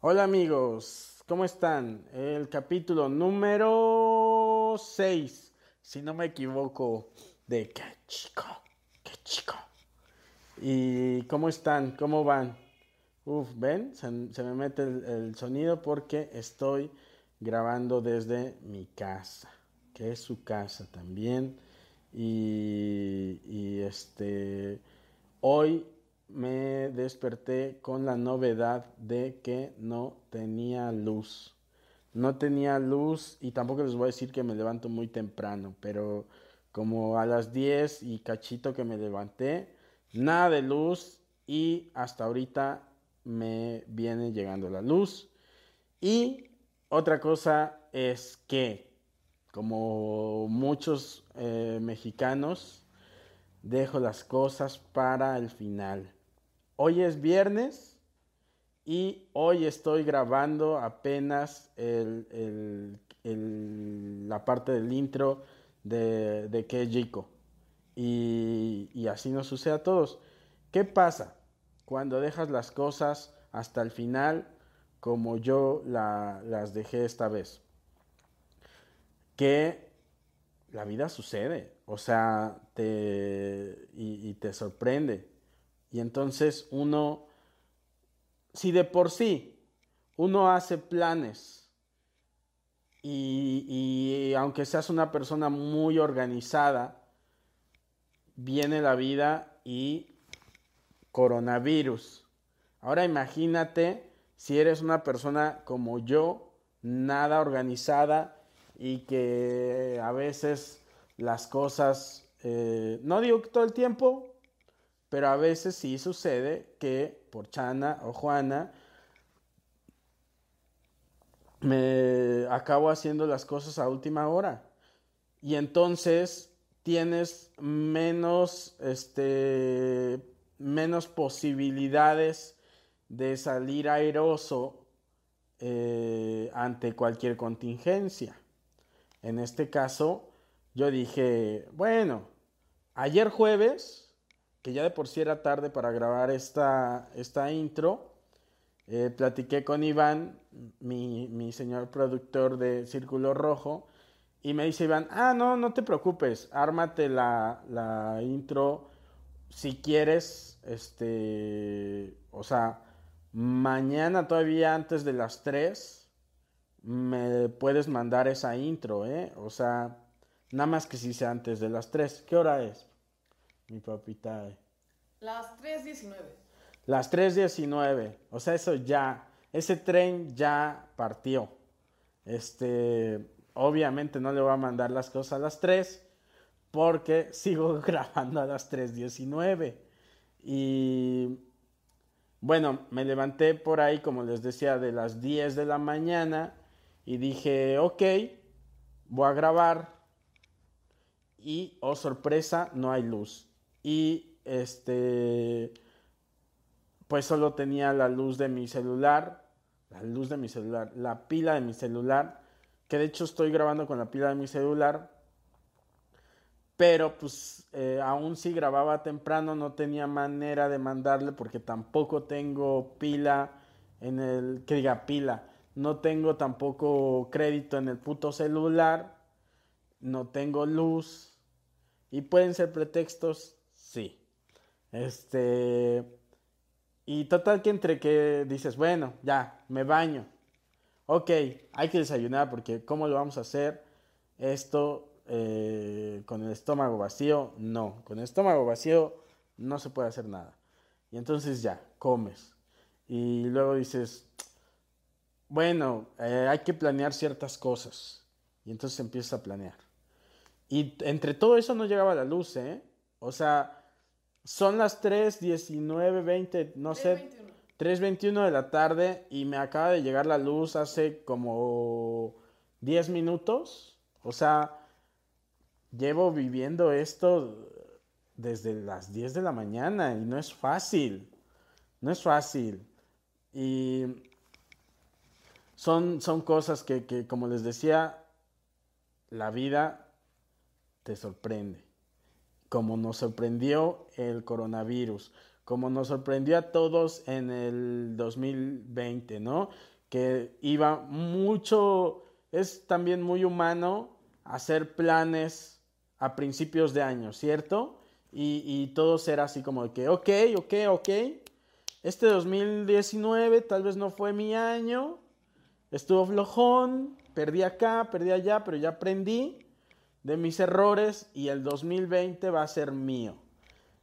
Hola amigos, ¿cómo están? El capítulo número 6, si no me equivoco, de qué chico, qué chico. ¿Y cómo están? ¿Cómo van? Uf, ¿ven? Se, me mete el, el, sonido porque estoy grabando desde mi casa, que es su casa también. Y, y este, hoy me desperté con la novedad de que no tenía luz. No tenía luz y tampoco les voy a decir que me levanto muy temprano, pero como a las 10 y cachito que me levanté, nada de luz y hasta ahorita me viene llegando la luz. Y otra cosa es que, como muchos eh, mexicanos, dejo las cosas para el final. Hoy es viernes y hoy estoy grabando apenas la parte del intro de, de Que. Y, así nos sucede a todos. ¿Qué pasa cuando dejas las cosas hasta el final como yo la, las dejé esta vez? Que la vida sucede, o sea, te, y te sorprende. Y entonces uno, si de por sí uno hace planes y, y, aunque seas una persona muy organizada, viene la vida y coronavirus. Ahora imagínate si eres una persona como yo, nada organizada y que a veces las cosas, eh, no digo que todo el tiempo, pero a veces sí sucede que por Chana o Juana me acabo haciendo las cosas a última hora. Y entonces tienes menos, este, menos posibilidades de salir airoso eh, ante cualquier contingencia. En este caso, yo dije, bueno, ayer jueves que ya de por sí era tarde para grabar esta, esta intro, eh, platiqué con Iván, mi, mi, señor productor de Círculo Rojo, y me dice Iván, ah, no, no te preocupes, ármate la, la intro si quieres, este, o sea, mañana todavía antes de las 3 me puedes mandar esa intro, ¿eh? O sea, nada más que si sea antes de las 3. ¿Qué hora es? Mi papita. Las 3.19. Las 3.19. O sea, eso ya. Ese tren ya partió. Este. Obviamente no le voy a mandar las cosas a las 3. Porque sigo grabando a las 3.19. Y. Bueno, me levanté por ahí, como les decía, de las 10 de la mañana. Y dije, ok, voy a grabar. Y, oh sorpresa, no hay luz y este pues solo tenía la luz de mi celular, la luz de mi celular, la pila de mi celular, que de hecho estoy grabando con la pila de mi celular pero pues eh, aún si grababa temprano no tenía manera de mandarle porque tampoco tengo pila en el, que diga pila, no tengo tampoco crédito en el puto celular, no tengo luz y pueden ser pretextos. Este, y total que entre que dices, bueno, ya, me baño. Ok, hay que desayunar porque ¿cómo lo vamos a hacer? Esto eh, con el estómago vacío, no. Con el estómago vacío no se puede hacer nada. Y entonces ya, comes. Y luego dices, bueno, eh, hay que planear ciertas cosas. Y entonces empiezas a planear. Y entre todo eso no llegaba la luz, ¿eh? O sea, son las 3, 19, 20, no sé, 3.21 de la tarde y me acaba de llegar la luz hace como 10 minutos. O sea, llevo viviendo esto desde las 10 de la mañana y no es fácil, no es fácil. Y son, son cosas que, que, como les decía, la vida te sorprende, como nos sorprendió el coronavirus, como nos sorprendió a todos en el 2020, ¿no? Que iba mucho, es también muy humano hacer planes a principios de año, ¿cierto? Y, todo será así como que, ok, ok, ok, este 2019 tal vez no fue mi año, estuvo flojón, perdí acá, perdí allá, pero ya aprendí de mis errores y el 2020 va a ser mío.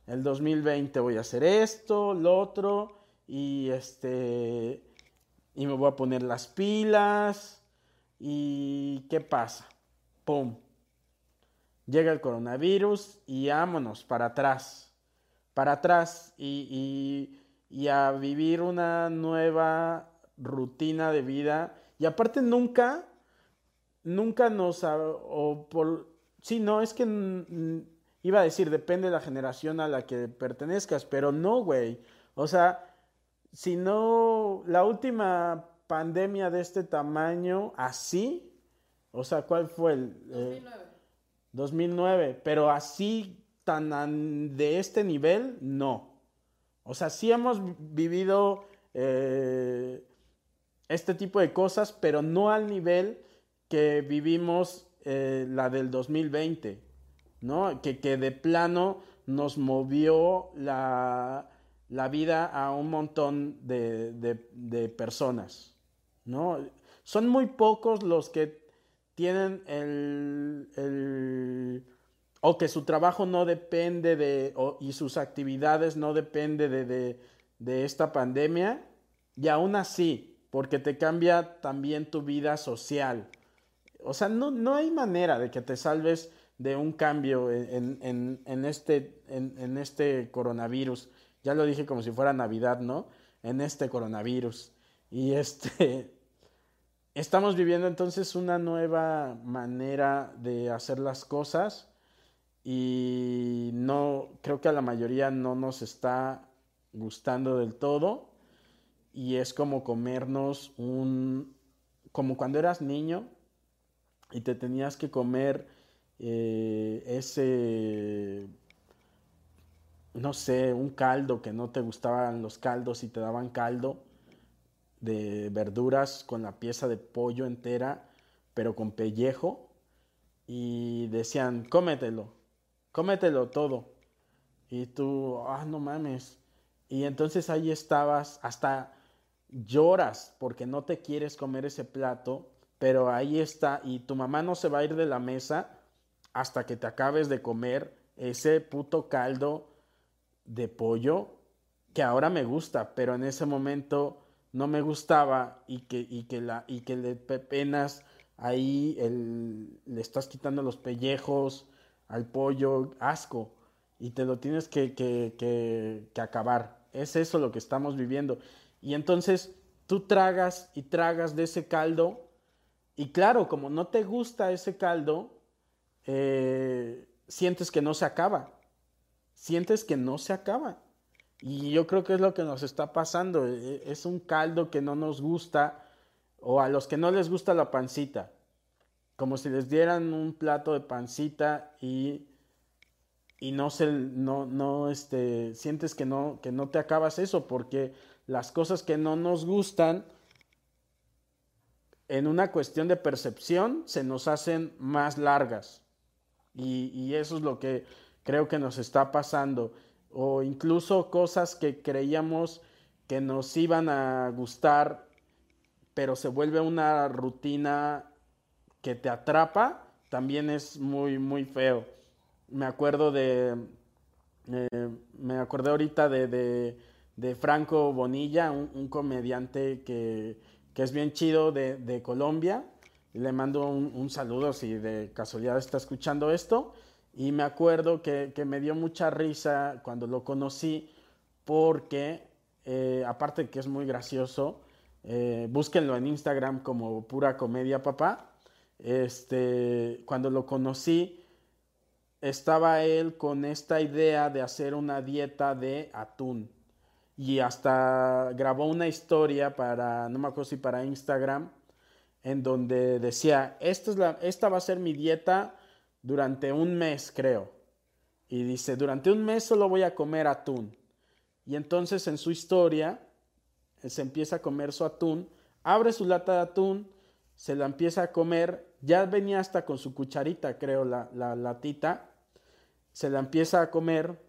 El 2020 voy a hacer esto, lo otro y este y me voy a poner las pilas y ¿qué pasa? Pum, llega el coronavirus y vámonos para atrás, para atrás y, a vivir una nueva rutina de vida. Y aparte nunca, nunca nos, sí, no, es que iba a decir, depende de la generación a la que pertenezcas, pero no, güey. O sea, si no, la última pandemia de este tamaño, así, o sea, ¿cuál fue el... 2009. 2009, pero así tan de este nivel, no. O sea, sí hemos vivido eh, este tipo de cosas, pero no al nivel que vivimos eh, la del 2020, ¿no? Que, que de plano nos movió la, la, vida a un montón de, de, de personas, ¿no? Son muy pocos los que tienen el, o que su trabajo no depende de, y sus actividades no depende de, de, esta pandemia, y aún así, porque te cambia también tu vida social. O sea, no, no hay manera de que te salves de un cambio en, este, en, este coronavirus. Ya lo dije como si fuera Navidad, ¿no? En este coronavirus. Y este, Estamos viviendo entonces una nueva manera de hacer las cosas y no creo que a la mayoría no nos está gustando del todo y es como comernos un como cuando eras niño y te tenías que comer eh, ese no sé un caldo que no te gustaban los caldos y te daban caldo de verduras con la pieza de pollo entera, pero con pellejo. Y decían, cómetelo, cómetelo todo. Y tú, ah, no mames. Y entonces ahí estabas, hasta lloras porque no te quieres comer ese plato, pero ahí está. Y tu mamá no se va a ir de la mesa hasta que te acabes de comer ese puto caldo de pollo que ahora me gusta, pero en ese momento no me gustaba y que, y que, la, y que le penas ahí, el, le estás quitando los pellejos al pollo, asco, y te lo tienes que, que, que acabar. Es eso lo que estamos viviendo. Y entonces tú tragas y tragas de ese caldo, y claro, como no te gusta ese caldo, eh, sientes que no se acaba. Sientes que no se acaba. Y yo creo que es lo que nos está pasando. E, e, es un caldo que no nos gusta o a los que no les gusta la pancita. Como si les dieran un plato de pancita y y no se, no, no, este, sientes que no, que no te acabas eso, porque las cosas que no nos gustan, en una cuestión de percepción, se nos hacen más largas. Y, y eso es lo que creo que nos está pasando. O incluso cosas que creíamos que nos iban a gustar, pero se vuelve una rutina que te atrapa, también es muy, muy feo me acuerdo de, eh, me acordé ahorita de, de, Franco Bonilla, un, comediante que, que, es bien chido de, Colombia. Le mando un, saludo si de casualidad está escuchando esto. Y me acuerdo que, que me dio mucha risa cuando lo conocí porque, eh, aparte de que es muy gracioso, eh, búsquenlo en Instagram como pura comedia papá. Este, cuando lo conocí, estaba él con esta idea de hacer una dieta de atún. Y hasta grabó una historia para, no me acuerdo si para Instagram, en donde decía, esta, es la, esta va a ser mi dieta durante un mes, creo. Y dice, durante un mes solo voy a comer atún. Y entonces en su historia se empieza a comer su atún, abre su lata de atún, se la empieza a comer, ya venía hasta con su cucharita, creo, la, la latita, se la empieza a comer,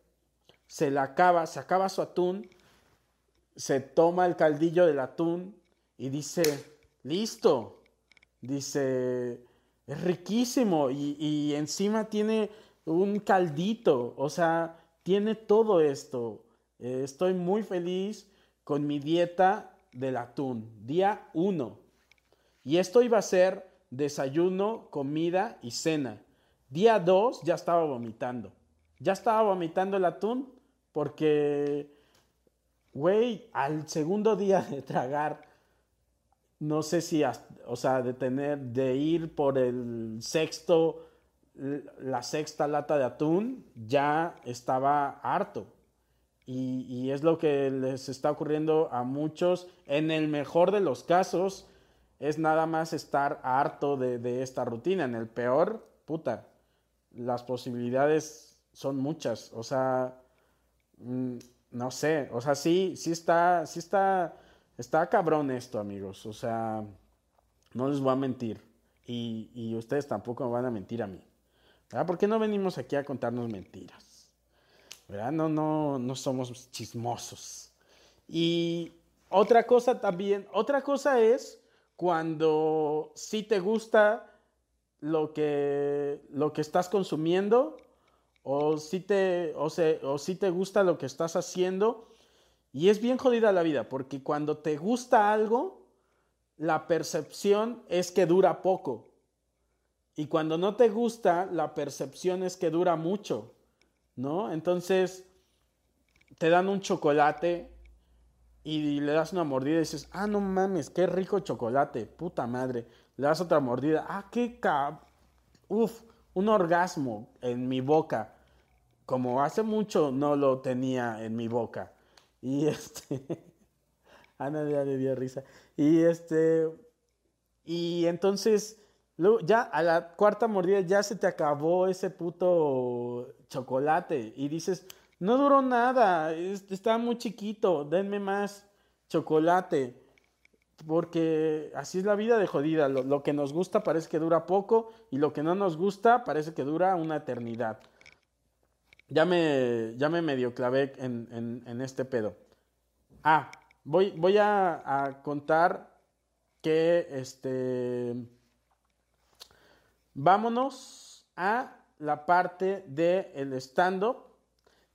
se la acaba, se acaba su atún, se toma el caldillo del atún y dice, listo, dice, es riquísimo y, encima tiene un caldito, o sea, tiene todo esto. Eh, estoy muy feliz con mi dieta del atún, día uno. Y esto iba a ser desayuno, comida y cena. Día 2 ya estaba vomitando. Ya estaba vomitando el atún porque, güey, al segundo día de tragar, no sé si, o sea, de tener, de ir por el sexto, la sexta lata de atún, ya estaba harto. Y, y, es lo que les está ocurriendo a muchos. En el mejor de los casos, es nada más estar harto de, de esta rutina. En el peor, puta, las posibilidades son muchas. O sea, mm, no sé, o sea, sí, sí está, sí está, está cabrón esto, amigos. O sea, no les voy a mentir. Y, y ustedes tampoco me van a mentir a mí. ¿Verdad? ¿Por qué no venimos aquí a contarnos mentiras? ¿Verdad? No, no, no somos chismosos. Y otra cosa también, otra cosa es cuando sí te gusta lo que, lo que estás consumiendo o si te, o, o si te gusta lo que estás haciendo. Y es bien jodida la vida, porque cuando te gusta algo, la percepción es que dura poco. Y cuando no te gusta, la percepción es que dura mucho, ¿no? Entonces, te dan un chocolate y le das una mordida y dices, ah, no mames, qué rico chocolate, puta madre. Le das otra mordida, ah, qué cab... Uf, un orgasmo en mi boca. Como hace mucho no lo tenía en mi boca. Y este... Ana ya le dio risa. Y este... Y entonces, ya a la cuarta mordida ya se te acabó ese puto chocolate. Y dices, no duró nada, estaba muy chiquito, denme más chocolate. Porque así es la vida de jodida. Lo, que nos gusta parece que dura poco y lo que no nos gusta parece que dura una eternidad. Ya me, ya me medio clavé en, este pedo. Ah, voy, voy a, contar que este. Vámonos a la parte del el stand-up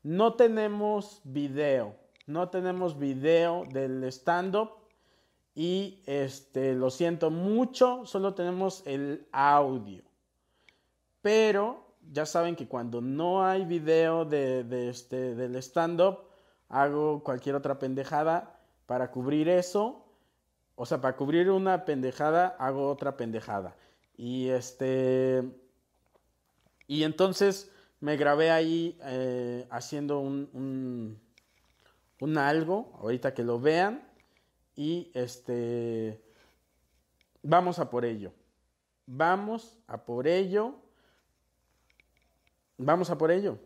no tenemos video, no tenemos video del stand-up y este, lo siento mucho, solo tenemos el audio. Pero ya saben que cuando no hay video de, este, del stand-up, hago cualquier otra pendejada para cubrir eso. O sea, para cubrir una pendejada, hago otra pendejada. Y este. Y entonces me grabé ahí eh, haciendo un, un, algo, ahorita que lo vean, y este, vamos a por ello. Vamos a por ello. Vamos a por ello.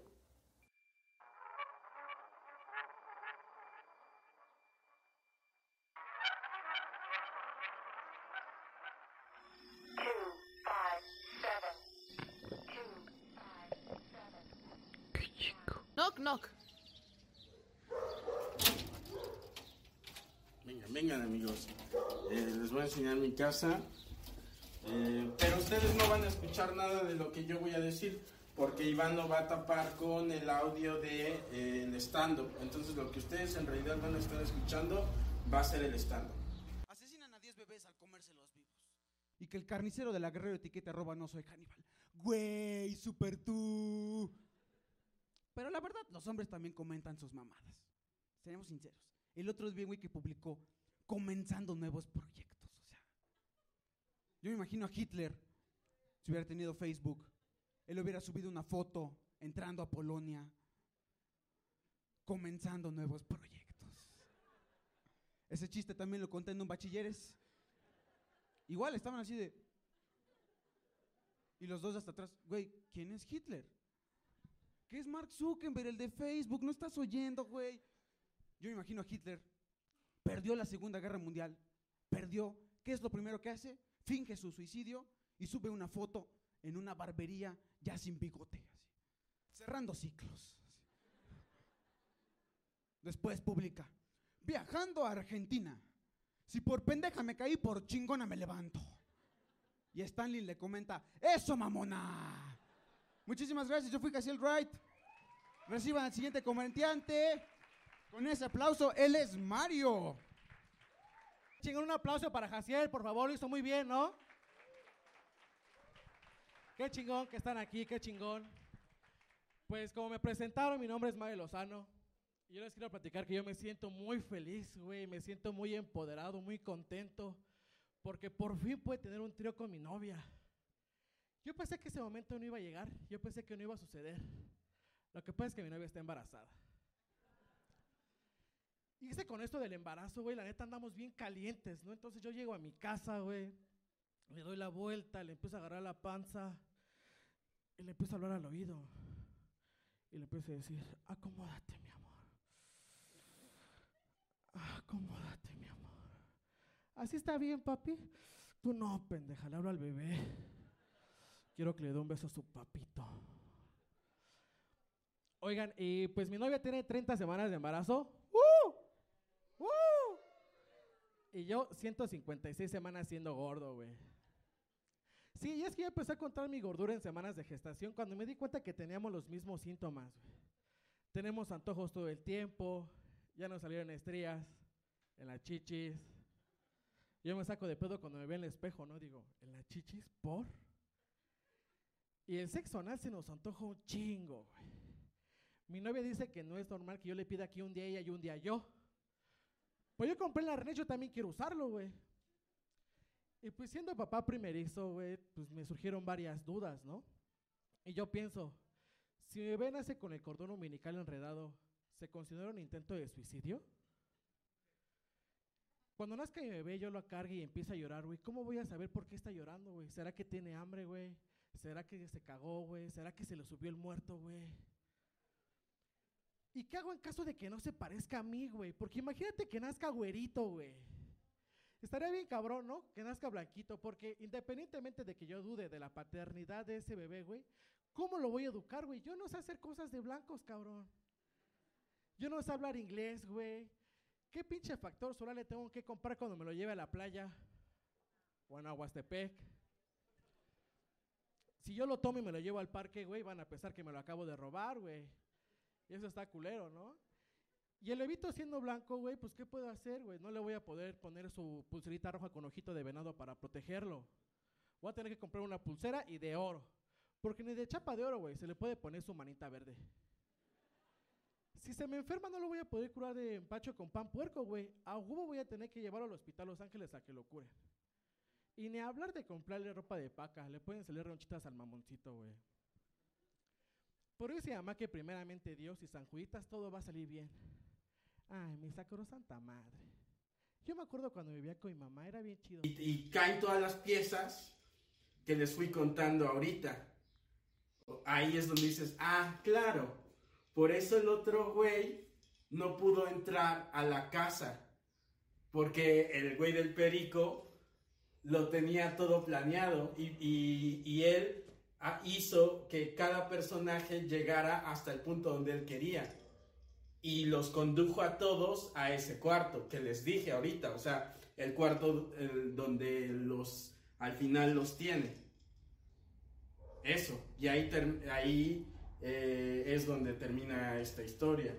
Knock, knock. Vengan, vengan amigos. Eh, les voy a enseñar mi casa. Eh, pero ustedes no van a escuchar nada de lo que yo voy a decir. Porque Iván lo va a tapar con el audio de eh, stand-up. Entonces lo que ustedes en realidad van a estar escuchando va a ser el stand-up. Asesinan a 10 bebés al comérselos vivos. Y que el carnicero de la guerrero etiqueta roba no soy caníbal. Güey, super tú. Pero la verdad, los hombres también comentan sus mamadas. Seamos sinceros. El otro día, güey, que publicó comenzando nuevos proyectos. O sea, yo me imagino a Hitler, si hubiera tenido Facebook, él hubiera subido una foto entrando a Polonia, comenzando nuevos proyectos. Ese chiste también lo conté en un bachilleres. Igual estaban así de. Y los dos hasta atrás, güey, ¿quién es Hitler? ¿Qué es Mark Zuckerberg, el de Facebook? ¿No estás oyendo, güey? Yo me imagino a Hitler. Perdió la Segunda Guerra Mundial. Perdió. ¿Qué es lo primero que hace? Finge su suicidio y sube una foto en una barbería ya sin bigote. cerrando ciclos. Después publica. Viajando a Argentina. Si por pendeja me caí, por chingona me levanto. Y Stanley le comenta, ¡Eso, mamona! Muchísimas gracias, yo fui Casiel Wright. Reciban al siguiente comediante. Con ese aplauso, él es Mario. Chingón, un aplauso para Jaciel, por favor, lo hizo muy bien, ¿no? Qué chingón que están aquí, qué chingón. Pues como me presentaron, mi nombre es Mario Lozano. Y yo les quiero platicar que yo me siento muy feliz, güey, me siento muy empoderado, muy contento, porque por fin pude tener un trío con mi novia. Yo pensé que ese momento no iba a llegar, yo pensé que no iba a suceder. Lo que pasa es que mi novia está embarazada. Y ese con esto del embarazo, güey, la neta andamos bien calientes, ¿no? Entonces yo llego a mi casa, güey, le doy la vuelta, le empiezo a agarrar la panza y le empiezo a hablar al oído. Y le empiezo a decir, acomódate, mi amor. Acomódate, mi amor. ¿Así está bien, papi? Tú no, pendeja, le hablo al bebé. Quiero que le dé un beso a su papito. Oigan, y pues mi novia tiene 30 semanas de embarazo. ¡Uh! ¡Uh! Y yo 156 semanas siendo gordo, güey. Sí, y es que yo empecé a contar mi gordura en semanas de gestación cuando me di cuenta que teníamos los mismos síntomas. Tenemos antojos todo el tiempo, ya nos salieron estrías en las chichis. Yo me saco de pedo cuando me veo en el espejo, ¿no? Digo, ¿en las chichis? ¿Por? Y el sexo anal se nos antoja un chingo. Mi novia dice que no es normal que yo le pida aquí un día ella y un día yo. Pues yo compré la René, yo también quiero usarlo, güey. Y pues siendo papá primerizo, güey, pues me surgieron varias dudas, ¿no? Y yo pienso, si mi bebé nace con el cordón umbilical enredado, ¿se considera un intento de suicidio? Cuando nazca mi bebé, yo lo cargue y empieza a llorar, güey. ¿Cómo voy a saber por qué está llorando, güey? ¿Será que tiene hambre, güey? ¿Será que se cagó, güey? ¿Será que se le subió el muerto, güey? ¿Y qué hago en caso de que no se parezca a mí, güey? Porque imagínate que nazca güerito, güey. Estaría bien cabrón, ¿no? Que nazca blanquito, porque independientemente de que yo dude de la paternidad de ese bebé, güey, ¿cómo lo voy a educar, güey? Yo no sé hacer cosas de blancos, cabrón. Yo no sé hablar inglés, güey. ¿Qué pinche factor solar le tengo que comprar cuando me lo lleve a la playa? O en Aguastepec. Si yo lo tomo y me lo llevo al parque, güey, van a pensar que me lo acabo de robar, güey. Y eso está culero, ¿no? Y el levito siendo blanco, güey, pues ¿qué puedo hacer, güey? No le voy a poder poner su pulserita roja con ojito de venado para protegerlo. Voy a tener que comprar una pulsera y de oro. Porque ni de chapa de oro, güey, se le puede poner su manita verde. Si se me enferma no lo voy a poder curar de empacho con pan puerco, güey. A huevo voy a tener que llevarlo al hospital Los Ángeles a que lo curen. Y ni hablar de comprarle ropa de paca, le pueden salir ronchitas al mamoncito, güey. Por eso se llama que primeramente Dios y San Juditas todo va a salir bien. Ay, mi santa madre. Yo me acuerdo cuando vivía con mi mamá, era bien chido. Y, caen todas las piezas que les fui contando ahorita. Ahí es donde dices, ah, claro, por eso el otro güey no pudo entrar a la casa. Porque el güey del perico lo tenía todo planeado y, y- y él ah, hizo que cada personaje llegara hasta el punto donde él quería. Y los condujo a todos a ese cuarto que les dije ahorita, o sea, el cuarto donde los al final los tiene. Eso, y ahí, ahí eh, es donde termina esta historia.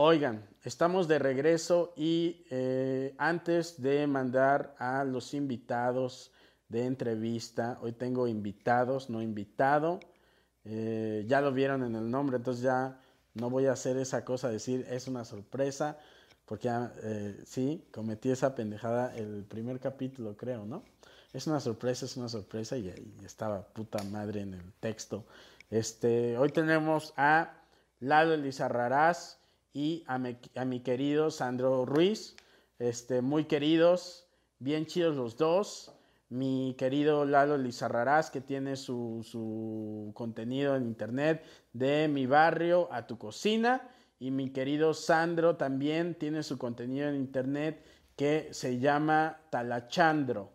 Oigan, estamos de regreso y eh, antes de mandar a los invitados de entrevista, hoy tengo invitados, no invitado, eh, ya lo vieron en el nombre, entonces ya no voy a hacer esa cosa, decir es una sorpresa, porque eh, sí, cometí esa pendejada el primer capítulo, creo, ¿no? Es una sorpresa, es una sorpresa y, y estaba puta madre en el texto. Este, hoy tenemos a Lalo Elizarrarás y a mi, querido Sandro Ruiz, este, muy queridos, bien chidos los dos. Mi querido Lalo Lizarrarás, que tiene su, su contenido en internet de mi barrio a tu cocina. Y mi querido Sandro también tiene su contenido en internet que se llama Talachandro,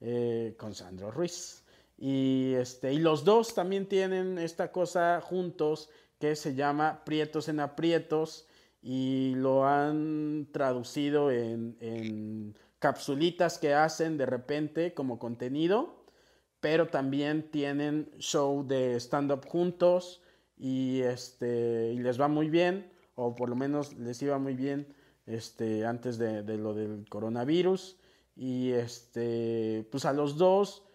eh, con Sandro Ruiz. Y, este, y los dos también tienen esta cosa juntos que se llama Prietos en Aprietos y lo han traducido en, en capsulitas que hacen de repente como contenido, pero también tienen show de stand-up juntos y, este, y les va muy bien, o por lo menos les iba muy bien este, antes de, de lo del coronavirus. Y este, pues a los dos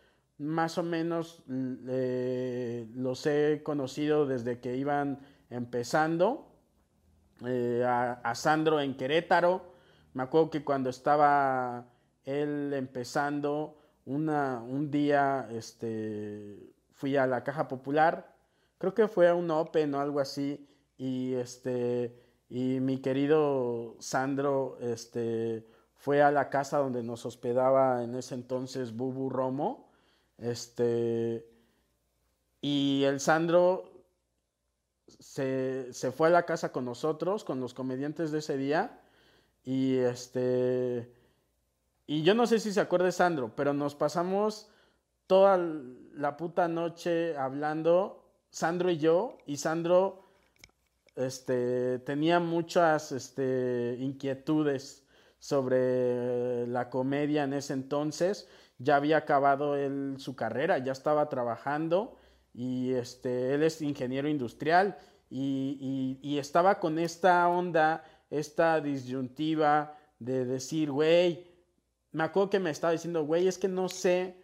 más o menos los he conocido desde que iban empezando. Eh, a, Sandro en Querétaro. Me acuerdo que cuando estaba él empezando, un día este, fui a la Caja Popular. Creo que fue a un Open o algo así. Y, este, y mi querido Sandro este, fue a la casa donde nos hospedaba en ese entonces Bubu Romo. Este, y el Sandro se, fue a la casa con nosotros, con los comediantes de ese día. Y este. Y yo no sé si se acuerda Sandro, pero nos pasamos toda la puta noche hablando, Sandro y yo, y Sandro este, tenía muchas este, inquietudes sobre la comedia en ese entonces. Ya había acabado él su carrera, ya estaba trabajando y este, él es ingeniero industrial y, y, estaba con esta onda, esta disyuntiva de decir, güey, me acuerdo que me estaba diciendo, güey, es que no sé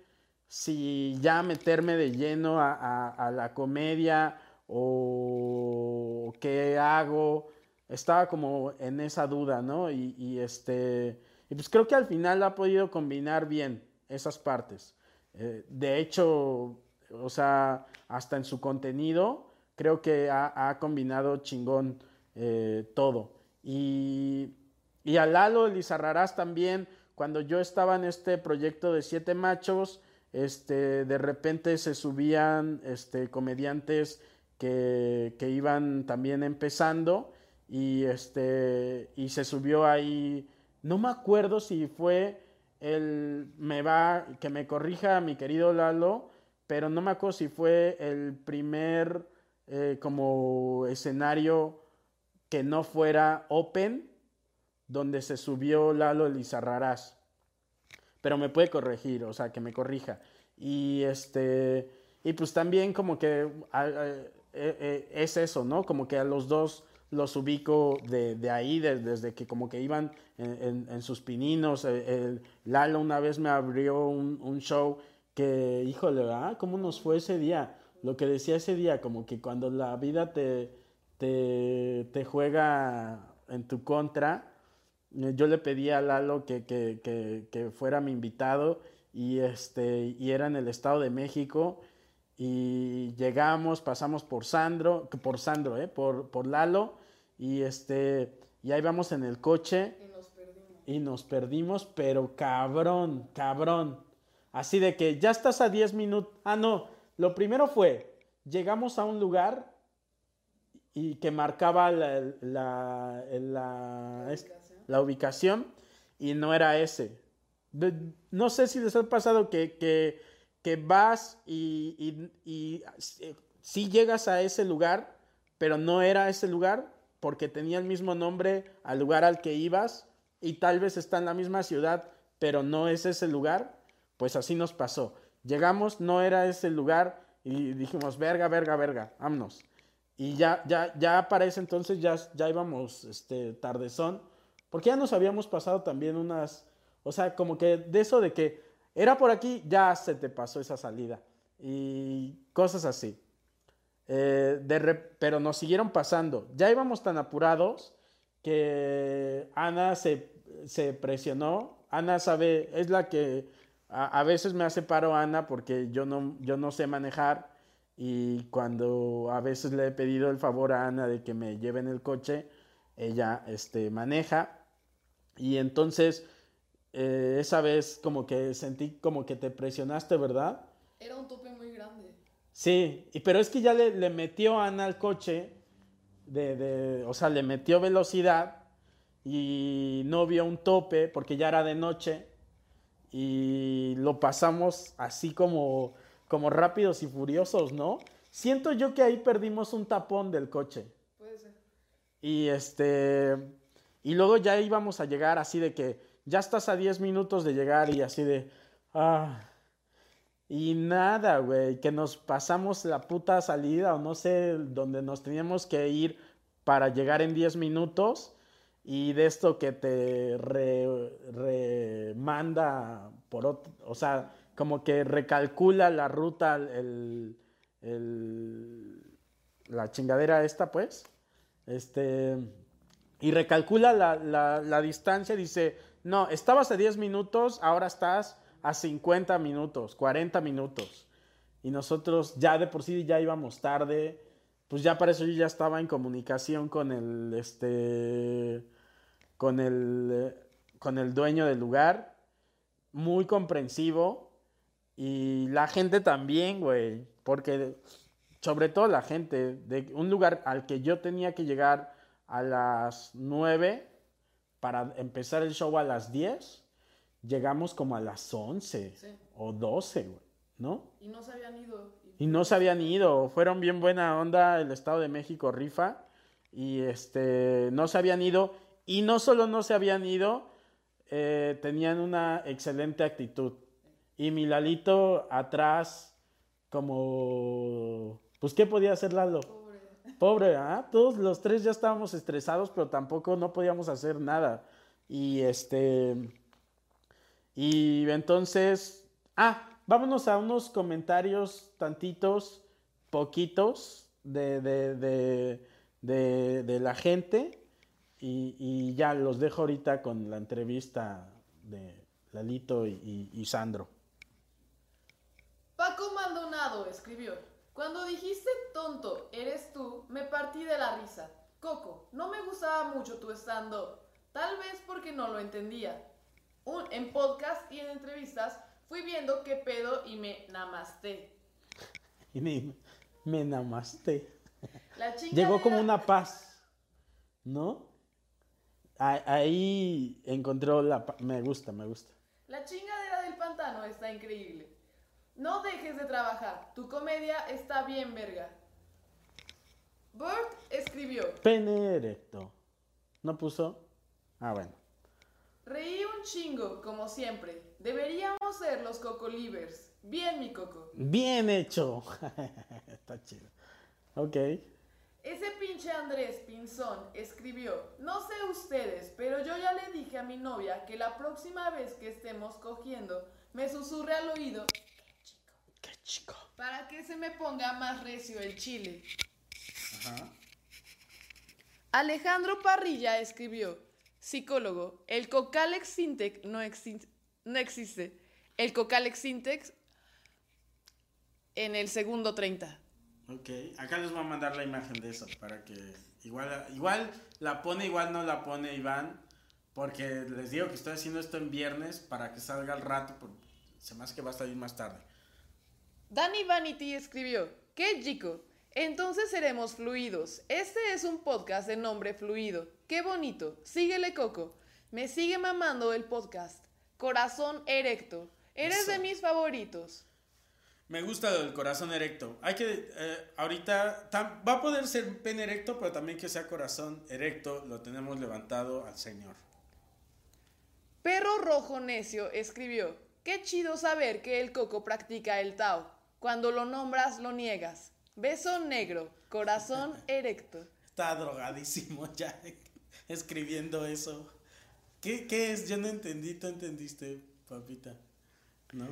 si ya meterme de lleno a, a, la comedia o qué hago. Estaba como en esa duda, ¿no? Y, y, este, pues creo que al final ha podido combinar bien esas partes. Eh, de hecho, o sea, hasta en su contenido, creo que ha, combinado chingón eh, todo. Y, y a Lalo Lizarrarás también, cuando yo estaba en este proyecto de Siete Machos, este, de repente se subían este, comediantes que, que iban también empezando y, este, y se subió ahí, no me acuerdo si fue el, me va, que me corrija mi querido Lalo, pero no me acuerdo si fue el primer eh, como escenario que no fuera open donde se subió Lalo Lizarrarás. Pero me puede corregir, o sea, que me corrija. Y este, y pues también como que eh, eh, es eso, ¿no? Como que a los dos los ubico de, ahí, desde que como que iban en, sus pininos. El, Lalo una vez me abrió un, un show que, híjole, ¿ah? ¿Cómo nos fue ese día? Lo que decía ese día, como que cuando la vida te, te, te juega en tu contra, eh, yo le pedí a Lalo que, que, que, que, fuera mi invitado y, este, y era en el Estado de México y llegamos, pasamos por Sandro, por Sandro, ¿eh? por, por Lalo y, este, y ahí vamos en el coche y nos perdimos, y nos perdimos pero cabrón, cabrón. Así de que ya estás a 10 minutos. Ah, no. Lo primero fue, llegamos a un lugar y que marcaba la, la, la, la ubicación y no era ese. No sé si les ha pasado que, que, que vas y, y, y eh, sí llegas a ese lugar, pero no era ese lugar porque tenía el mismo nombre al lugar al que ibas y tal vez está en la misma ciudad, pero no es ese lugar. Pues así nos pasó. Llegamos, no era ese lugar y dijimos, verga, verga, verga, vámonos. Y ya, ya, ya para ese entonces ya, ya íbamos este, tardezón, porque ya nos habíamos pasado también unas, o sea, como que de eso de que era por aquí, ya se te pasó esa salida. Y cosas así. Eh, de pero nos siguieron pasando. Ya íbamos tan apurados que Ana se, se presionó. Ana sabe, es la que a, a veces me hace paro Ana porque yo no, yo no sé manejar y cuando a veces le he pedido el favor a Ana de que me lleve en el coche, ella este, maneja y entonces eh, esa vez como que sentí como que te presionaste, ¿verdad? Era un tope. Sí, y, pero es que ya le, le metió Ana al coche, de, de- o sea, le metió velocidad y no vio un tope porque ya era de noche y lo pasamos así como, como rápidos y furiosos, ¿no? Siento yo que ahí perdimos un tapón del coche. Puede ser. Y este. Y luego ya íbamos a llegar así de que ya estás a 10 minutos de llegar y así de. Ah. Y nada, güey, que nos pasamos la puta salida o no sé dónde nos teníamos que ir para llegar en 10 minutos. Y de esto que te re- remanda por otro, o sea, como que recalcula la ruta, el, el- la chingadera esta, pues. Este, y recalcula la, la- la distancia, dice, no, estabas a 10 minutos, ahora estás a 50 minutos, 40 minutos. Y nosotros ya de por sí ya íbamos tarde, pues ya para eso yo ya estaba en comunicación con el, este, con el, con el dueño del lugar, muy comprensivo. Y la gente también, güey, porque sobre todo la gente de un lugar al que yo tenía que llegar a las 9 para empezar el show a las 10, llegamos como a las 11 Sí. o 12, güey, ¿no? Y no se habían ido. Y no se habían ido, fueron bien buena onda, el Estado de México rifa, y este, no se habían ido, y no solo no se habían ido, eh, tenían una excelente actitud. Y mi Lalito atrás, como, pues, ¿qué podía hacer Lalo? Pobre. Pobre, ¿ah? Todos los tres ya estábamos estresados, pero tampoco no podíamos hacer nada. Y este. Y entonces. Ah, vámonos a unos comentarios tantitos, poquitos, de, de, de, de, la gente. Y, y ya los dejo ahorita con la entrevista de Lalito y, y- Sandro. Paco Maldonado escribió: Cuando dijiste tonto, eres tú, me partí de la risa. Coco, no me gustaba mucho tu stand-up, tal vez porque no lo entendía. Un- en podcast y en entrevistas fui viendo qué pedo y me namaste. Y me, me. La chingadera- Llegó como una paz, ¿no? Ahí encontró la paz. Me gusta, me gusta. La chingadera del pantano está increíble. No dejes de trabajar, tu comedia está bien verga. Bert escribió: Pene erecto. ¿No puso? Ah, bueno. Reí un chingo, como siempre. Deberíamos ser los Coco Livers. Bien, mi Coco. Bien hecho. Está chido. Ok. Ese pinche Andrés Pinzón escribió, no sé ustedes, pero yo ya le dije a mi novia que la próxima vez que estemos cogiendo, me susurre al oído Qué chico. para que se me ponga más recio el chile. Alejandro Parrilla escribió, psicólogo, el Cocalex Sintex no, exi- no existe. El Cocalex Sintex en el segundo 30. Ok. Acá les voy a mandar la imagen de eso para que igual, igual la pone, igual no la pone Iván. Porque les digo que estoy haciendo esto en viernes para que salga al rato. Porque se me hace que va a salir más tarde. Danny Vanity escribió, qué chico, Entonces seremos fluidos. Este es un podcast de nombre Fluido. Qué bonito. Síguele, Coco. Me sigue mamando el podcast. Corazón erecto. Eres de mis favoritos. Me gusta del corazón erecto. Hay que, eh, ahorita, tam- va a poder ser pene erecto, pero también que sea corazón erecto. Lo tenemos levantado al Señor. Perro Rojo Necio escribió, qué chido saber que el Coco practica el Tao. Cuando lo nombras, lo niegas. Beso negro, corazón erecto. Está drogadísimo ya escribiendo eso. ¿Qué, qué es? Yo no entendí, tú entendiste, papita. ¿No?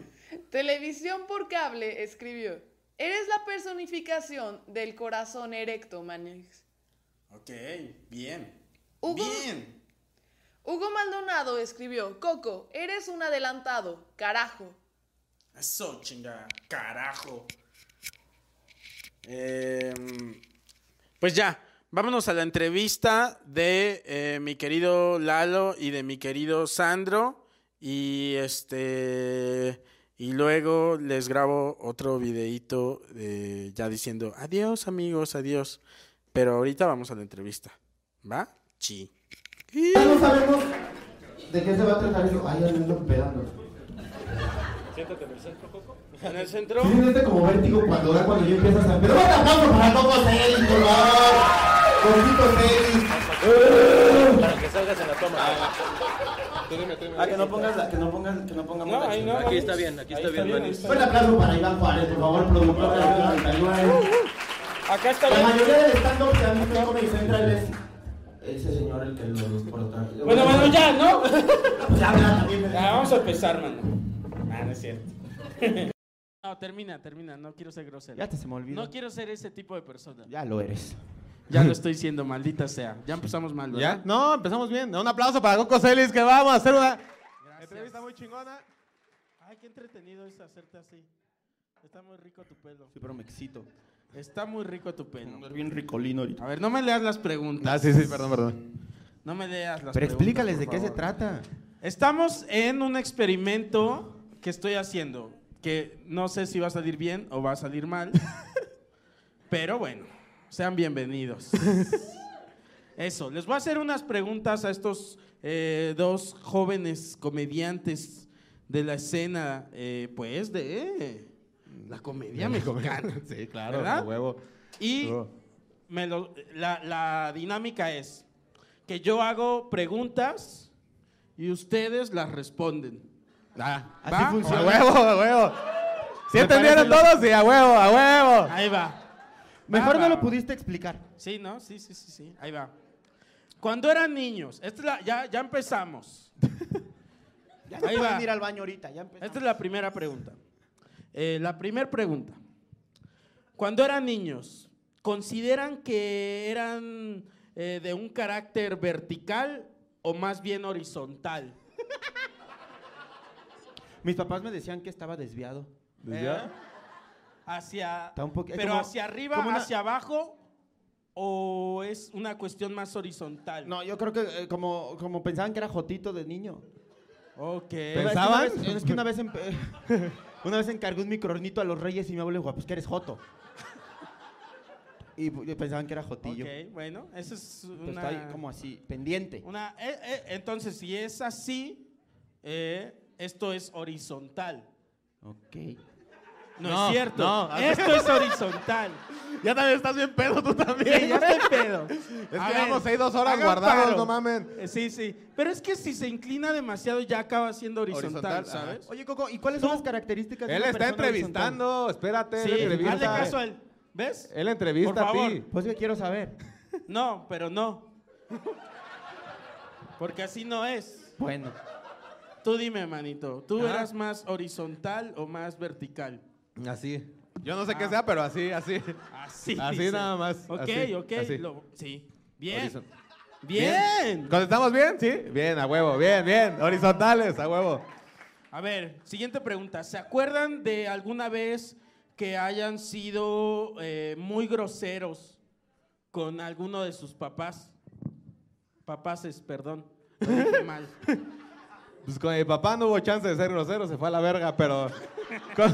Televisión por cable escribió, eres la personificación del corazón erecto, Manix. Ok, bien. Hugo- Bien. Hugo Maldonado escribió, Coco, eres un adelantado, carajo. Eso, chinga, carajo. Em, pues ya, vámonos a la entrevista de eh, mi querido Lalo y de mi querido Sandro. Y este. Y luego les grabo otro videíto de, ya diciendo adiós, amigos, adiós. Pero ahorita vamos a la entrevista. ¿Va? Sí. Ya no sabemos de qué se va a tratar eso. Ay, ando esperando. En el centro. Sí, siente como vértigo cuando da cuando yo empiezo a... Pero un aplauso para Coco Celis, por favor. Celis. Para que salgas en la toma. Ah, que no pongas la, que no pongas, que no pongamos No, la ahí no. chingada. Aquí está bien, aquí está bien. Un aplauso para Iván Juárez, por favor, productor de la 99. Acá está La mayoría del stand-up que han visto en Comedy Central es ese señor el que lo porta. Bueno, bueno, ya, ¿no? Pues ya. Ya, vamos a empezar, mano. Ah, no es cierto. No, termina, termina. No quiero ser grosero. Ya te se me olvidó. No quiero ser ese tipo de persona. Ya lo eres. Ya lo estoy diciendo, maldita sea. Ya empezamos mal, ¿Ya? ¿verdad? No, empezamos bien. Un aplauso para Coco Celis que vamos a hacer una entrevista muy chingona. Ay, qué entretenido es hacerte así. Está muy rico tu pelo. Sí, pero me excito. Está muy rico tu pelo. Es bien ricolino ahorita. A ver, no me leas las preguntas. Ah, sí, sí, perdón, perdón. No me leas las Pero preguntas. explícales de qué se favor. trata. Estamos en un experimento que estoy haciendo, que no sé si va a salir bien o va a salir mal, pero bueno, sean bienvenidos. Eso, les voy a hacer unas preguntas a estos eh, dos jóvenes comediantes de la escena, eh, pues, de la comedia mexicana. Sí, claro, ¿Verdad? a huevo. Y Oh. me lo- la, la dinámica es que yo hago preguntas y ustedes las responden. Ah, Así ¿Va? funciona. a huevo, a huevo. ¿Sí entendieron todos? Sí, a huevo, a huevo. Ahí va. Mejor Va, me va, lo pudiste explicar. Sí, ¿no? Sí, sí, sí, sí. Ahí va. Cuando eran niños, esta es la- ya, ya empezamos. Ya Ahí va. pueden ir al baño ahorita. Ya empezamos. Esta es la primera pregunta. Eh, la primera pregunta. Cuando eran niños, ¿consideran que eran eh, de un carácter vertical o más bien horizontal? Mis papás me decían que estaba desviado. ¿Eh? Hacia, Está un pero como- hacia arriba, como una- hacia abajo, o es una cuestión más horizontal. No, yo creo que eh, como, como pensaban que era Jotito de niño. Ok. Pero ¿Pensaban? Es que una vez, es que una vez, empe- una vez encargué un microornito a los reyes y mi abuelo dijo, pues que eres Joto. Y pensaban que era Jotillo. Ok, bueno, eso es Pero una... está ahí como así, pendiente. una eh, eh, entonces, si es así, eh, esto es horizontal. Ok. No, No, es cierto. no. Esto es horizontal. Ya también estás bien pedo tú también. Sí, ya estoy pedo. Es que ver, vamos ahí dos horas guardados, paro. no mamen. Eh, Sí, sí. Pero es que si se inclina demasiado ya acaba siendo horizontal, Horizontal, ajá. ¿sabes? Oye, Coco, ¿y cuáles son las características de Él una está persona entrevistando, espérate. Sí, él hazle entrevista. caso a él. ¿Ves? Él entrevista Por a ti. Pues que quiero saber. No, pero no. Porque así no es. Bueno. Tú dime, manito, ¿tú Ajá. eras más horizontal o más vertical? Así. Yo no sé Ah. qué sea, pero así, así. Así. Así dice. nada más, Ok, así, ok. así. lo- sí. Bien. Horizon- Bien. ¿Contestamos bien? Sí. Bien, a huevo, bien, bien. Horizontales, a huevo. A ver, siguiente pregunta. ¿Se acuerdan de alguna vez que hayan sido eh, muy groseros con alguno de sus papás? Papaces, perdón. Lo dije mal. Pues con mi papá no hubo chance de ser grosero, se fue a la verga, pero con,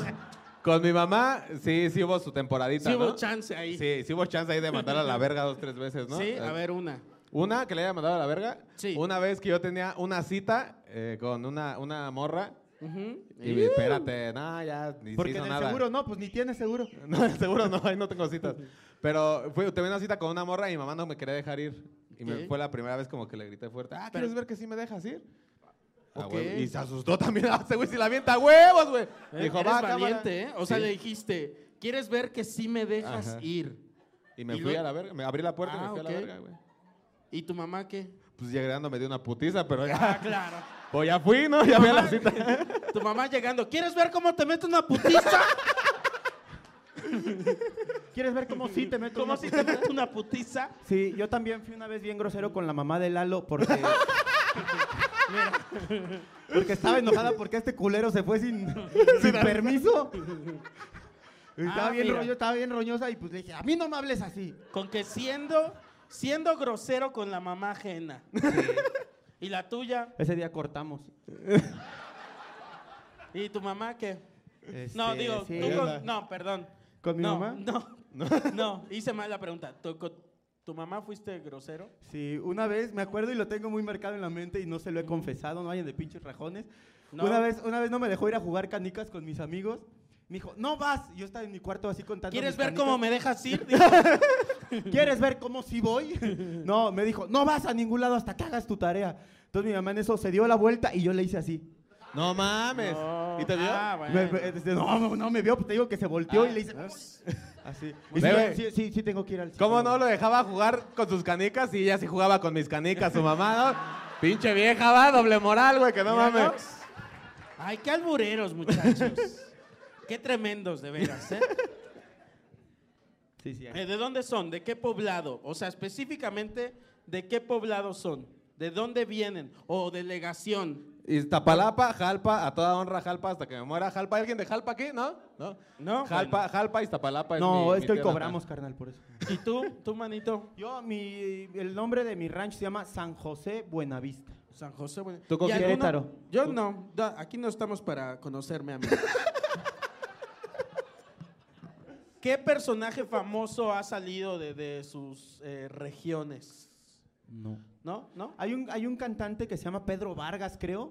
Con mi mamá, sí, sí hubo su temporadita, Sí hubo ¿no? chance ahí. Sí, sí hubo chance ahí de mandar a la verga dos, tres veces, ¿no? Sí, Eh, a ver una. Una que le haya mandado a la verga. Sí. Una vez que yo tenía una cita eh, con una, una morra. Ujú. Y me- espérate, no, ya ni se Porque hizo en el nada. seguro no, pues ni tienes seguro. No, seguro no, ahí no tengo citas. Pero fui, tuve una cita con una morra y mi mamá no me quería dejar ir. Y me- fue la primera vez como que le grité fuerte. Ah, Pero- ¿quieres ver que sí me dejas ir? Ah, huevo. Y se asustó también. Ah, ese güey si la avienta a huevos, güey. Eh, Dijo, eres va, cámara". valiente, ¿eh? O sea, Sí. le dijiste, ¿quieres ver que sí me dejas Ajá. ir? Y me y fui a la verga. Me abrí la puerta y Ah, me fui ok. a la verga, güey. ¿Y tu mamá qué? Pues llegando me dio una putiza, pero ya. Ah, claro. Pues ya fui, ¿no? Ya fui a la cita. Tu mamá llegando, ¿quieres ver cómo te meto una putiza? ¿Quieres ver cómo sí te meto ¿Cómo una si te meto una putiza? Sí, yo también fui una vez bien grosero con la mamá de Lalo porque. Mira, porque estaba enojada porque este culero se fue sin, sin permiso. Y Estaba, Ah, bien mira. rollo, estaba bien roñosa y pues le dije, a mí no me hables así. Con que siendo, siendo grosero con la mamá ajena. ¿Y la tuya? Ese día cortamos. ¿Y tu mamá qué? Este, No, digo, sí. tú con- no, perdón. ¿Con mi no, mamá? No, no, hice mal la pregunta. ¿Tu, con tu mamá fuiste grosero? Sí, una vez me acuerdo y lo tengo muy marcado en la mente y no se lo he confesado, no vayan de pinches rajones. No. Una, vez, una vez no me dejó ir a jugar canicas con mis amigos. Me dijo, no vas. Yo estaba en mi cuarto así contando. ¿Quieres mis ver canicas. cómo me dejas ir? ¿Quieres ver cómo sí voy? No, me dijo, no vas a ningún lado hasta que hagas tu tarea. Entonces mi mamá en eso se dio la vuelta y yo le hice así. No mames. ¿Y te vio? Ah, Me- bueno. me- este, no, no, no me vio, pues te digo que se volteó y le hice así. Y sí, sí, sí, sí tengo que ir al ¿Cómo no lo dejaba jugar con sus canicas y ella sí jugaba con mis canicas, su mamá, ¿no? Pinche vieja, va, doble moral, güey, que no mames. Ay, qué albureros, muchachos. qué tremendos, de veras, ¿eh? Sí, sí. Eh, ¿De dónde son? ¿De qué poblado? O sea, específicamente, ¿de qué poblado son? ¿De dónde vienen? ¿O delegación? Iztapalapa, Jalpa, a toda honra Jalpa hasta que me muera Jalpa. ¿Alguien de Jalpa aquí? ¿No? ¿No? No, Jalpa, Jalpa, Iztapalapa es No, mi- es mi que hoy tierra cobramos, carnal, por eso. ¿Y tú, tú, manito? Yo, mi, el nombre de mi rancho se llama San José Buenavista. San José. Bueno. ¿Tú con. Querétaro. Yo no. da- aquí no estamos para conocerme a mí. ¿Qué personaje famoso ha salido de, de sus eh, regiones? No. ¿No? ¿No? Hay un, hay un cantante que se llama Pedro Vargas, creo.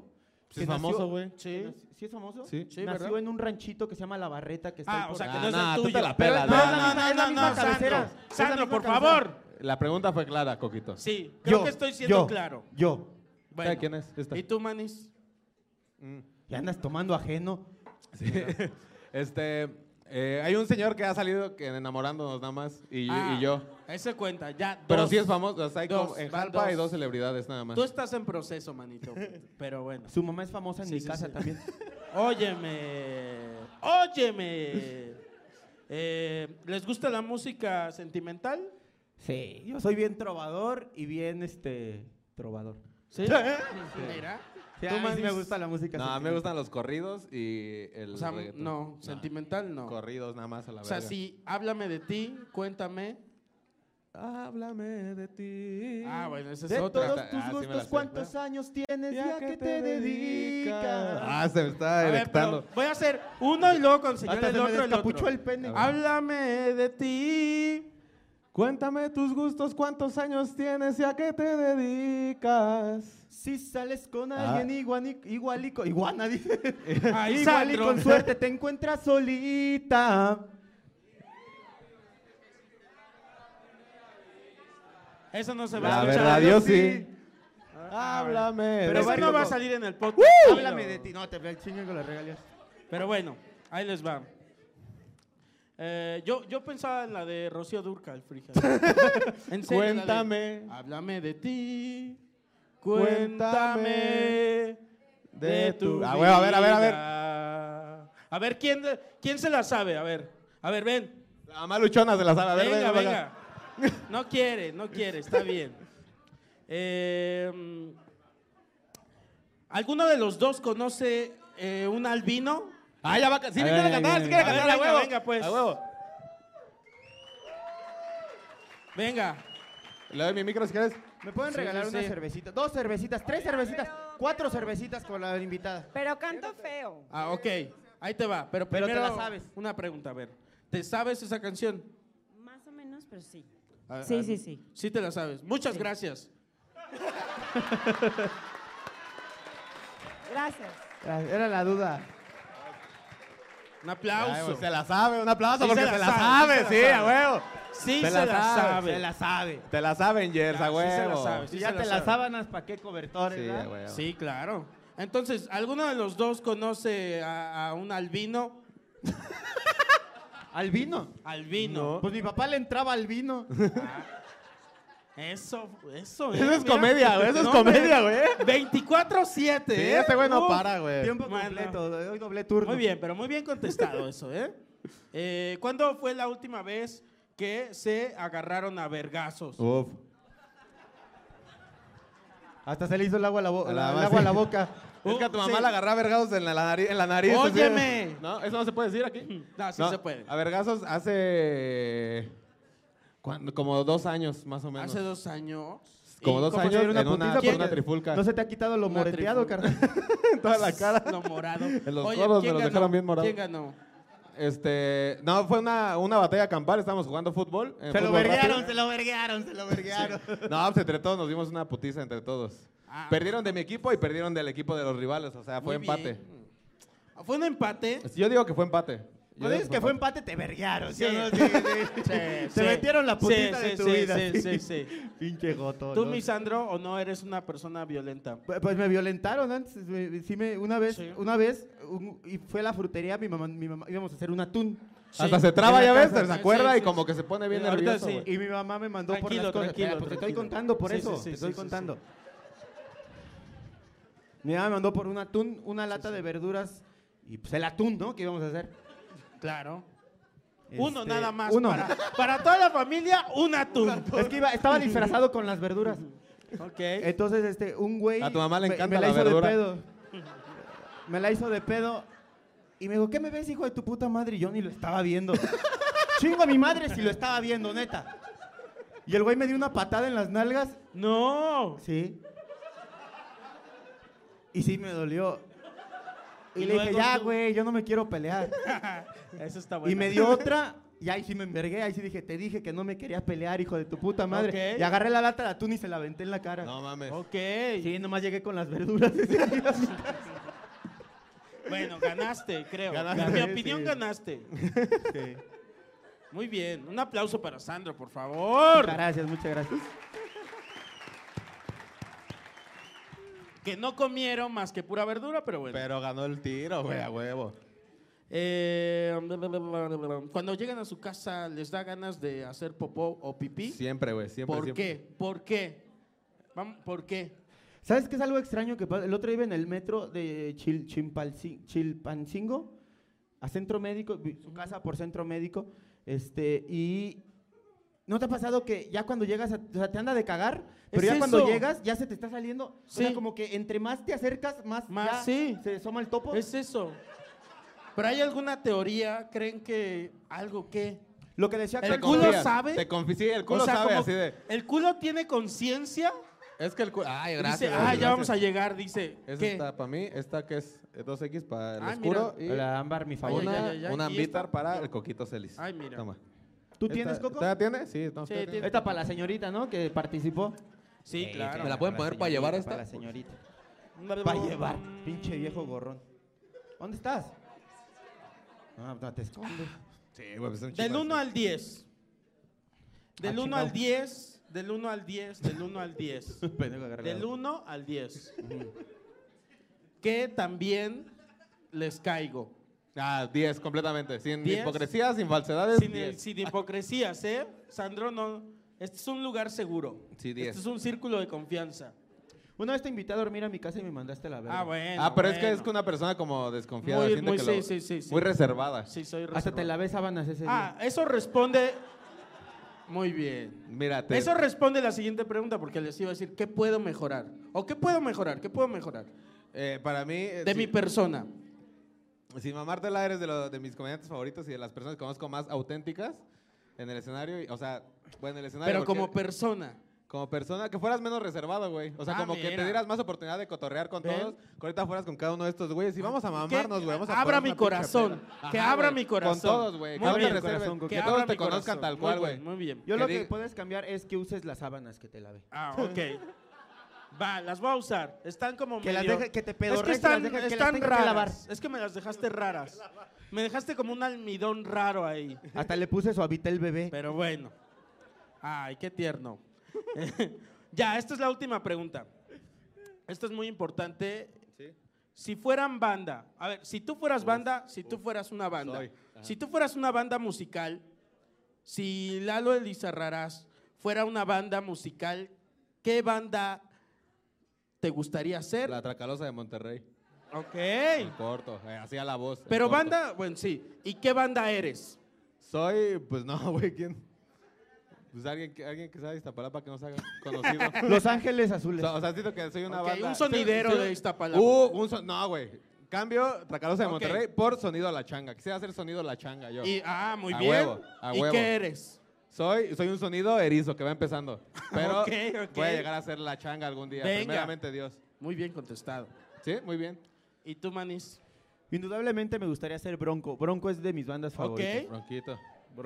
Pues que es famoso, güey. Sí. ¿Sí es famoso? Sí. Sí, nació ¿verdad? en un ranchito que se llama La Barreta, que está Ah, ahí o por- sea, que Ah, no es nah, el tú tuyo. te la pelas, no, no, no, Es la no, misma no, cabecera. Sandro. Es Sandro, por cabecera. favor. La pregunta fue clara, Coquito. Sí, creo Yo, que estoy siendo yo, claro. Yo. Bueno. quién es? Esta. ¿Y tú, Manis? Y andas tomando ajeno. Sí. Este, eh, hay un señor que ha salido que enamorándonos nada más y, Ah, y yo. Ese cuenta, ya. Pero sí es famoso. o sea, hay Dos, como- en Jalpa hay dos. dos celebridades nada más. Tú estás en proceso, manito. Pero bueno. Su mamá es famosa en Sí, mi sí, casa sí. también. Óyeme. Óyeme. Eh, ¿Les gusta la música sentimental? Sí, yo soy bien trovador y bien este trovador. Sí. Mira. Sí, ¿Tú, a mí sí Manis? me gusta la música. No, a mí me gustan los corridos y el O sea, reggaetón. no, sentimental no. Corridos nada más a la O sea, verga. si háblame de ti, cuéntame. Háblame de ti. Ah, bueno, esa es De otra. todos Ah, tus sí gustos. ¿cuántos años tienes? Ya, que te dedicas. Ah, se me está erectando. voy a hacer uno y luego conseguir el otro, el otro. el pene. Háblame de ti. Cuéntame tus gustos, cuántos años tienes y a qué te dedicas. Si sales con Ah. alguien igual, igual y con, iguana, dice. Ay, igual y con suerte te encuentras solita. Eso no se va La a escuchar. verdad, yo sí. Háblame. Pero Pero eso no va a salir en el podcast. Háblame de ti. No, te chinguen con las regalías. Pero bueno, ahí les va. Eh, yo, yo pensaba en la de Rocío Durcal, fíjate. En serio, la de, Cuéntame. Háblame de ti. Cuéntame de tu Ah, bueno, a ver, a ver, a ver. A ver, ¿quién, ¿quién se la sabe? A ver, a ver, ven. La mamá luchona se la sabe. A ver, venga, venga, venga. No quiere, no quiere, está bien. Eh, ¿Alguno de los dos conoce eh, un albino? Ah, ya va. Sí, me quiere cantar, sí quiere cantar. Venga, huevo. venga, pues. A huevo. Venga. Le doy mi micro si quieres. ¿Me pueden Sí, regalar sí, una sí. cervecita? Dos cervecitas, tres cervecitas, cuatro cervecitas con la invitada. Pero canto feo. Ah, ok. Ahí te va, pero Pero te primero la sabes. una pregunta, a ver. ¿Te sabes esa canción? Más o menos, pero sí. Sí, sí, sí. Sí te la sabes. Muchas gracias. Gracias. Era la duda. Un aplauso. Ay, pues, se la sabe, un aplauso Sí porque se se la sabe, sabe, sí a huevo. Sí se la sabe. Se la sabe. Te la saben, Jers, Ya, a sí se la sabe, Si sí ya se te las sábanas, ¿para qué cobertores? Sí, verdad? huevo. Sí, claro. Entonces, ¿alguno de los dos conoce a, a un albino? ¿Al vino? Albino. Pues mi papá le entraba al vino. Eso, eso, Eso eh, es mira. comedia, güey, eso es No, comedia, güey. 24-7, Sí, ¿eh? este güey no Uf. para, güey. Tiempo completo. Hoy doble turno. Muy bien, pero muy bien contestado eso, ¿eh? Eh, ¿Cuándo fue la última vez que se agarraron a vergazos? Uf. Hasta se le hizo el agua a la, bo- A la el base. agua a la boca. Es que a tu Uh, mamá sí. la agarraba a vergazos en la, nariz. En la nariz así. Óyeme. ¿No? ¿Eso no se puede decir aquí? No, sí se puede. A vergazos hace... ¿cuándo? Como dos años, más o menos. Hace dos años. Como ¿Y dos años se en una, una trifulca. No se te ha quitado lo Una moreteado, carnal. en toda la cara. Lo morado. En los Oye, codos me ¿quién los ganó? dejaron bien morados. ¿Quién ganó? Este, no, fue una, una batalla campal, estábamos jugando fútbol. eh, Se lo verguearon, se lo verguearon, se lo verguearon. No, pues entre todos nos dimos una putiza entre todos. Ah. Perdieron de mi equipo y perdieron del equipo de los rivales, o sea, fue empate. bien. Fue un empate. Yo digo que fue empate. Yo Cuando dices que fue empate, te verguearon. ¿sí no? Sí, sí. Sí, Te sí. metieron la putita Sí, de sí, tu sí, vida. sí, sí, sí. Pinche goto. ¿Tú, ¿no? mi Sandro, o no eres una persona violenta? Pues pues me violentaron antes. me- sí me, una vez, Sí. una vez, un- y fue a la frutería, mi mamá, mi mamá, íbamos a hacer un atún. Hasta se traba, ya ves, se acuerda sí, y como que se pone bien nervioso. Y mi mamá me mandó por Tranquilo, las cosas. tranquilo, pues te estoy contando por Sí, eso. sí, sí, te estoy contando. sí. Mi mamá me mandó por un atún, una lata de verduras y pues el atún, ¿no? ¿Qué íbamos a hacer? Claro. Uno Este, nada más. uno. Para, para toda la familia, un atún. Es que iba- estaba disfrazado con las verduras. Ok. Entonces, este, un güey. A tu mamá le me- encanta me la la hizo verdura. de pedo. Me la hizo de pedo. Y me dijo, ¿qué me ves, hijo de tu puta madre? Y yo ni lo estaba viendo. Chingo a mi madre si lo estaba viendo, neta. Y el güey me dio una patada en las nalgas. No. Sí. Y sí me dolió. Y, Y le dije, ya, güey, yo no me quiero pelear. Eso está bueno. Y me dio otra. Y ahí sí me envergué. Ahí sí dije, te dije que no me querías pelear, hijo de tu puta madre. Y agarré la lata de atún y se la aventé en la cara. No mames. Ok. Sí, nomás llegué con las verduras. Bueno, ganaste, creo. Ganaste, en mi sí. opinión, ganaste. Sí. Muy bien. Un aplauso para Sandro, por favor. Muchas gracias, muchas gracias. Que no comieron más que pura verdura, pero bueno. Pero ganó el tiro, güey, a huevo. Eh, cuando llegan a su casa, ¿les da ganas de hacer popó o pipí? Siempre, güey, siempre, ¿Por siempre. qué? ¿Por qué? ¿Por qué? ¿Sabes qué es algo extraño que pasa? El otro día iba en el metro de Chil- Chimpalci- Chilpancingo a centro médico, su casa por centro médico, este, y ¿no te ha pasado que ya cuando llegas, a- o sea, te anda de cagar, pero Es ya cuando llegas ya se te está saliendo, o sea, Sí. como que entre más te acercas, más, Más, ya sí. se asoma el topo? Es eso. ¿Pero hay alguna teoría? ¿Creen que algo qué? Lo que decía ¿El culo confías, sabe? Te confías, sí, el culo O sea, sabe así de... ¿El culo tiene conciencia? Es que el culo... Ay, gracias. Dice, ah, ya vamos a llegar, dice. Esa está para mí, esta que es eh, 2X para el Ah, oscuro mira. y La ámbar, mi favorita. una, ay, ay, ay. una ¿Y ambitar esta? para el coquito celis. Ay, mira. Toma. ¿Tú Esta- tienes, Coco? ¿Esta tiene? Sí, no, Sí, tiene. Esta para la señorita, ¿no? Que participó. Sí, claro. ¿Me la pueden poner para llevar esta? Para la señorita. Para llevar. Pinche viejo gorrón. ¿Dónde estás? Ah, no te escondes. Sí, güey, pues es un Del chingo 1 así. al 10. Del Ah, 1 al chingado. 10. Del 1 al 10. Del 1 al 10. Pendejo, agarré la Del otra. 1 al 10. que también les caigo. Ah, 10 completamente. Sin 10. hipocresía, sin falsedades, Sin, 10. sin hipocresías, ¿eh? Sandro, no. Este es un lugar seguro. Sí, 10. Este es un círculo de confianza. Una vez te invité a dormir a mi casa y me mandaste a la verga. Ah, bueno. ah, pero es que es que una persona como desconfiada, Muy- siente muy- que sí, lo- sí, sí, sí. muy reservada. Sí, soy Hasta te lavé sábanas ese Ah, día. eso responde. Muy bien. Mira, te- Eso responde la siguiente pregunta porque les iba a decir, ¿qué puedo mejorar? ¿O qué puedo mejorar? ¿Qué puedo mejorar? eh, para mí... eh, De sí, mi persona. Sin mamártela, eres de, lo- de mis comediantes favoritos y de las personas que conozco más auténticas en el escenario. y- o sea, bueno, en el escenario... Pero porque- como persona. Como persona, que fueras menos reservado, güey. O sea, Ah, como que te mira. dieras más oportunidad de cotorrear con Ven. todos. Que ahorita fueras con cada uno de estos güeyes. Y vamos a Que mamarnos, güey. Vamos a abra mi una pinche corazón, peda. que Ajá, abra güey. mi corazón. Con todos, güey. Muy Que no te bien. reserven. Corazón, Que, Que todos te conozcan corazón. tal Muy cual, bien, güey. Muy bien. Yo lo Que que diga- puedes cambiar es que uses las sábanas que te lave. Ah, ok. Va, las voy a usar. Están como Que las medio- deje- que te Es pedorrees que las están, que las están que raras. lavar. Es que me las dejaste raras. Me dejaste como un almidón raro ahí. Hasta le puse suavita el bebé. Pero bueno. Ay, qué tierno. ya, esta es la última pregunta. Esto es muy importante. Si fueran banda, a ver, si tú fueras banda, si tú fueras una banda, Soy. Si tú fueras una banda musical, si Lalo Elizarrarás fuera una banda musical, ¿qué banda te gustaría ser? La Tracalosa de Monterrey. Ok. En corto. eh, hacía la voz. Pero corto. banda, bueno, sí. ¿Y qué banda eres? Soy, pues no, güey, ¿quién? Pues alguien, que- alguien que sea de Iztapalapa que nos haga conocido. Los Ángeles Azules. O sea, siento que soy una Ok, banda. un sonidero de Iztapalapa. Uh, un son- no, güey. Cambio Tracalosa de Ok. Monterrey por sonido a la changa. Quisiera hacer sonido a la changa yo. Y, ah, muy A bien. huevo, a ¿Y huevo. qué eres? Soy, soy un sonido erizo que va empezando. Pero Ok, ok. voy a llegar a ser la changa algún día. Venga. Primeramente Dios. Muy bien contestado. Sí, muy bien. ¿Y tú, Manis? Indudablemente me gustaría ser Bronco. Bronco es de mis bandas favoritas. Ok.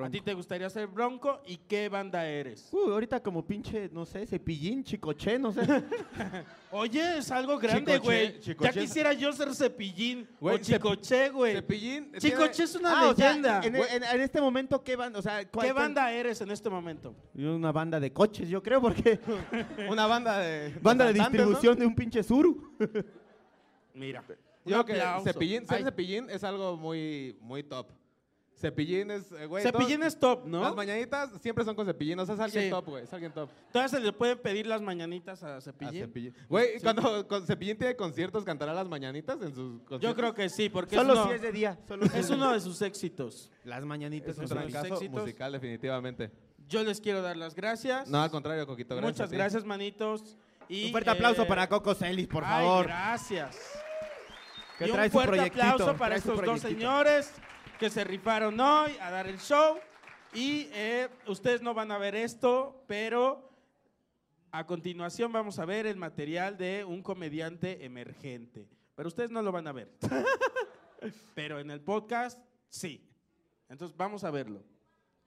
¿A ti te gustaría ser Bronco? ¿Y qué banda eres? Uh, ahorita como pinche, no sé, cepillín, chicoche, no sé. Oye, es algo grande, güey. Ya quisiera yo ser Cepillín Güey, o Chicoche, güey. Cepillín. tiene- Chicoche es una Ah, o sea, leyenda. en, en- en este momento, ¿qué banda? O sea, ¿cuál- ¿Qué cuál- banda eres en este momento? Yo Una banda de coches, yo creo, porque... Una banda de. banda de distribución de un pinche suru. Mira. Yo creo que. Cepillín, ser Ay, Cepillín es algo muy, muy top. Cepillín es, eh, güey. Cepillín todo- es top, ¿no? Las mañanitas siempre son con Cepillín. O sea, es alguien Sí. top, güey. Es alguien top. Todavía se le pueden pedir las mañanitas a A Cepillín. Güey, Sí. cuando con Cepillín tiene conciertos, ¿cantará las mañanitas en sus conciertos? Yo creo que sí, porque Solo es, uno, si es de día. Solo si es de uno de sus éxitos. Las mañanitas. Es un Esos son sus trancazo éxitos. musical, definitivamente. Yo les quiero dar las gracias. No, al contrario, Coquito. Gracias Muchas gracias, manitos. Y, Un fuerte aplauso eh, para Coco Celis, por ay, favor. gracias. Que y trae un fuerte aplauso para estos dos señores que se rifaron hoy a dar el show. Y eh, ustedes no van a ver esto, pero a continuación vamos a ver el material de un comediante emergente. Pero ustedes no lo van a ver. pero en el podcast, sí. Entonces vamos a verlo.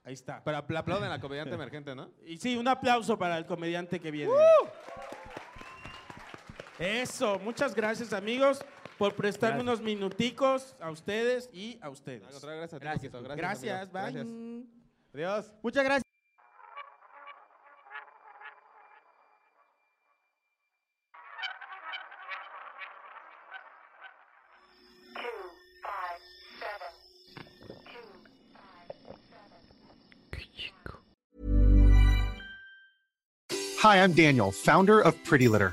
Ahí está. Pero apl- aplauden a la comediante emergente, ¿no? Y sí, un aplauso para el comediante que viene. Eso, muchas gracias amigos por prestarme Gracias. unos minuticos a ustedes y a Al ustedes. contrario, gracias a ti, Gracias. Gracias, amigo. bye. Gracias. Adiós. Muchas gracias. Hi, I'm Daniel, founder of Pretty Litter.